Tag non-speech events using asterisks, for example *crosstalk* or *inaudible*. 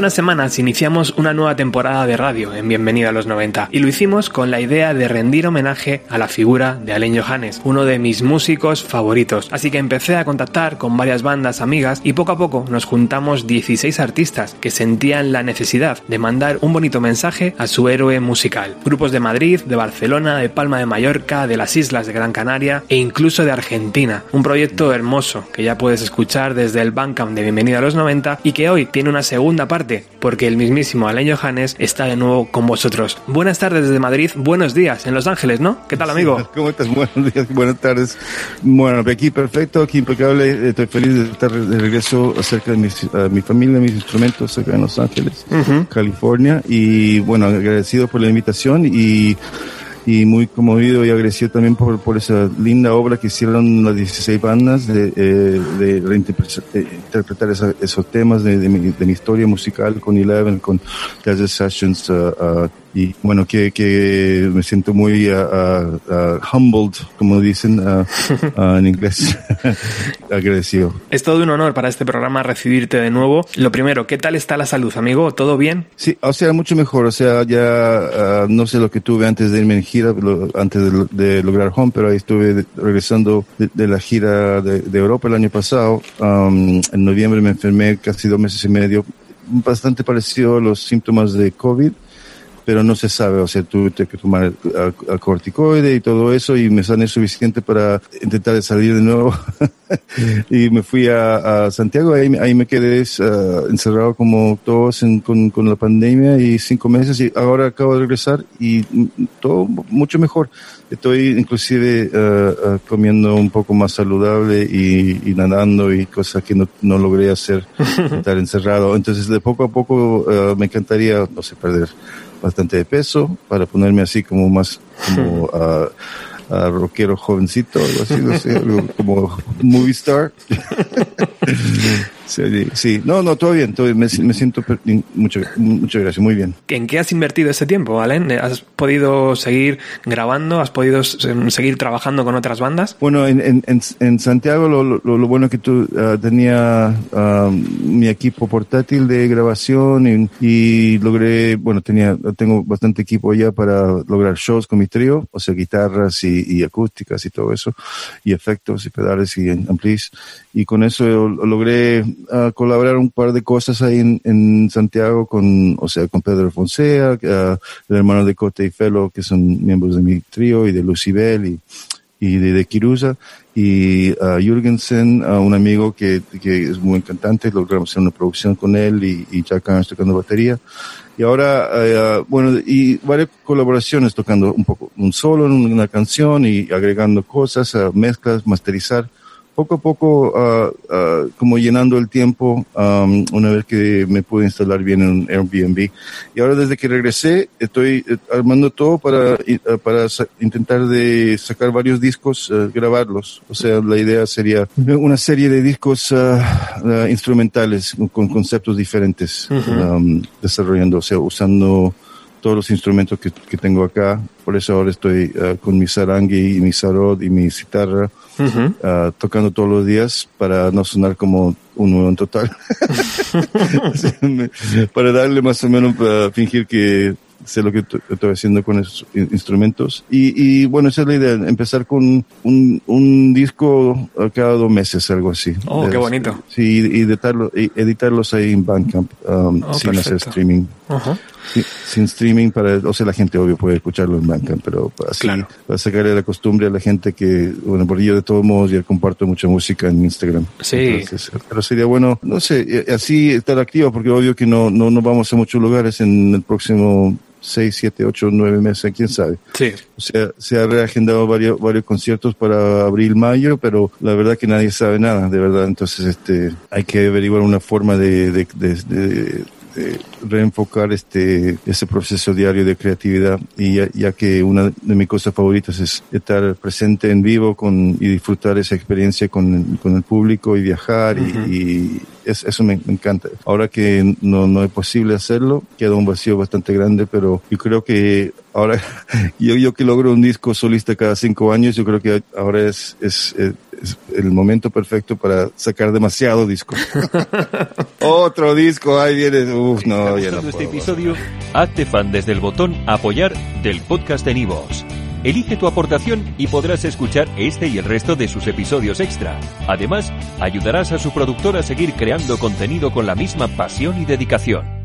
unas semanas iniciamos una nueva temporada de radio en Bienvenido a los 90 y lo hicimos con la idea de rendir homenaje a la figura de Alain Johannes, uno de mis músicos favoritos. Así que empecé a contactar con varias bandas amigas y poco a poco nos juntamos 16 artistas que sentían la necesidad de mandar un bonito mensaje a su héroe musical. Grupos de Madrid, de Barcelona, de Palma de Mallorca, de las islas de Gran Canaria e incluso de Argentina. Un proyecto hermoso que ya puedes escuchar desde el Bandcamp de Bienvenido a los 90 y que hoy tiene una segunda parte porque el mismísimo Alain Johannes está de nuevo con vosotros. Buenas tardes desde Madrid, buenos días en Los Ángeles, ¿no? ¿Qué tal, amigo? *laughs* ¿Cómo estás? Buenos días, buenas tardes. Bueno, aquí perfecto, aquí impecable. Estoy feliz de estar de regreso acerca de mi familia, mis instrumentos acá en Los Ángeles, California. Y bueno, agradecido por la invitación y y muy conmovido y agradecido también por, por esa linda obra que hicieron las 16 bandas de, eh, de reinterpretar esos temas de, de, mi, de, mi, historia musical con Eleven, con Jazz Sessions, uh, uh, y bueno, que, que me siento muy uh, uh, humbled, como dicen uh, en inglés, *laughs* agradecido. Es todo un honor para este programa recibirte de nuevo. Lo primero, ¿qué tal está la salud, amigo? ¿Todo bien? Sí, o sea, mucho mejor. O sea, ya no sé lo que tuve antes de irme en gira, antes de, de lograr home, pero ahí estuve regresando de, de la gira de, de, Europa el año pasado. Um, en noviembre me enfermé casi dos meses y medio, bastante parecido a los síntomas de COVID pero no se sabe, o sea, tuve que tomar a, corticoide y todo eso y me sané suficiente para intentar salir de nuevo *laughs* y me fui a, a Santiago, ahí, ahí, me quedé uh, encerrado como todos en, con, con, la pandemia y cinco meses y ahora acabo de regresar y todo mucho mejor. Estoy inclusive uh, uh, comiendo un poco más saludable y, y nadando y cosas que no, no logré hacer, *laughs* estar encerrado. Entonces de poco a poco me encantaría, no sé, perder bastante de peso para ponerme así como más como *laughs* uh, uh, rockero jovencito, algo así, no sé, algo como movie star. *laughs* Sí, sí, no, no, todo bien, todo bien. Me, me, siento mucho, muchas gracias, muy bien. ¿En qué has invertido ese tiempo, Alen? ¿Has podido seguir grabando? ¿Has podido seguir trabajando con otras bandas? Bueno, en, en, en Santiago lo, lo, lo, bueno es que tú uh, tenía uh, mi equipo portátil de grabación y, y, logré, bueno, tenía, tengo bastante equipo ya para lograr shows con mi trío, o sea, guitarras y, y acústicas y todo eso, y efectos y pedales y amplis. Y con eso logré a colaborar un par de cosas ahí en, en, Santiago con, o sea, con Pedro Fonseca, uh, el hermano de Cote y Felo, que son miembros de mi trío, y de Lucibel y, y de, de Kirusa, y uh, Jürgensen, uh, un amigo que, que es muy cantante, logramos hacer una producción con él y, y Carnes tocando batería. Y ahora, bueno, y varias colaboraciones tocando un poco, un solo una canción y agregando cosas, mezclas, masterizar poco a poco, uh, uh, como llenando el tiempo, um, una vez que me pude instalar bien en Airbnb. Y ahora desde que regresé, estoy eh, armando todo para, uh, para intentar de sacar varios discos, grabarlos. O sea, la idea sería una serie de discos instrumentales con conceptos diferentes, -huh. um, desarrollando, o sea, usando todos los instrumentos que, que, tengo acá. Por eso ahora estoy uh, con mi sarangui y mi sarod y mi citarra uh -huh. uh, tocando todos los días para no sonar como un nuevo en total. *laughs* para darle más o menos, para fingir que sé lo que estoy haciendo con esos instrumentos. Y, y, bueno, esa es la idea, empezar con un, un disco cada dos meses, algo así. Oh, qué bonito. Sí, y editarlo, y editarlos ahí en Bandcamp, um, oh, sin perfecto. hacer streaming. Uh -huh. Sin streaming para, o sea, la gente obvio puede escucharlo en Bandcamp, pero así, para sacarle la costumbre a la gente que, bueno, por yo de todos modos ya comparto mucha música en Instagram. Sí. pero sería bueno, no sé, así estar activo, porque obvio que no, no, no vamos a muchos lugares en el próximo seis, siete, ocho, nueve meses, quién sabe. Sí. O sea, se ha reagendado varios, varios conciertos para abril, mayo, pero la verdad que nadie sabe nada, de verdad. Entonces, este, hay que averiguar una forma de, de, de eh, reenfocar este ese proceso diario de creatividad y ya, que una de mis cosas favoritas es estar presente en vivo con y disfrutar esa experiencia con, con el público y viajar y, eso me, encanta. Ahora que no, no es posible hacerlo, queda un vacío bastante grande, pero yo creo que ahora, *laughs* yo, yo que logro un disco solista cada cinco años, yo creo que ahora es, es, es es el momento perfecto para sacar demasiado disco. *laughs* Otro disco, ahí viene. Uf, no, ya no este episodio? Hazte fan desde el botón apoyar del podcast de Nivos. Elige tu aportación y podrás escuchar este y el resto de sus episodios extra. Además, ayudarás a su productor a seguir creando contenido con la misma pasión y dedicación.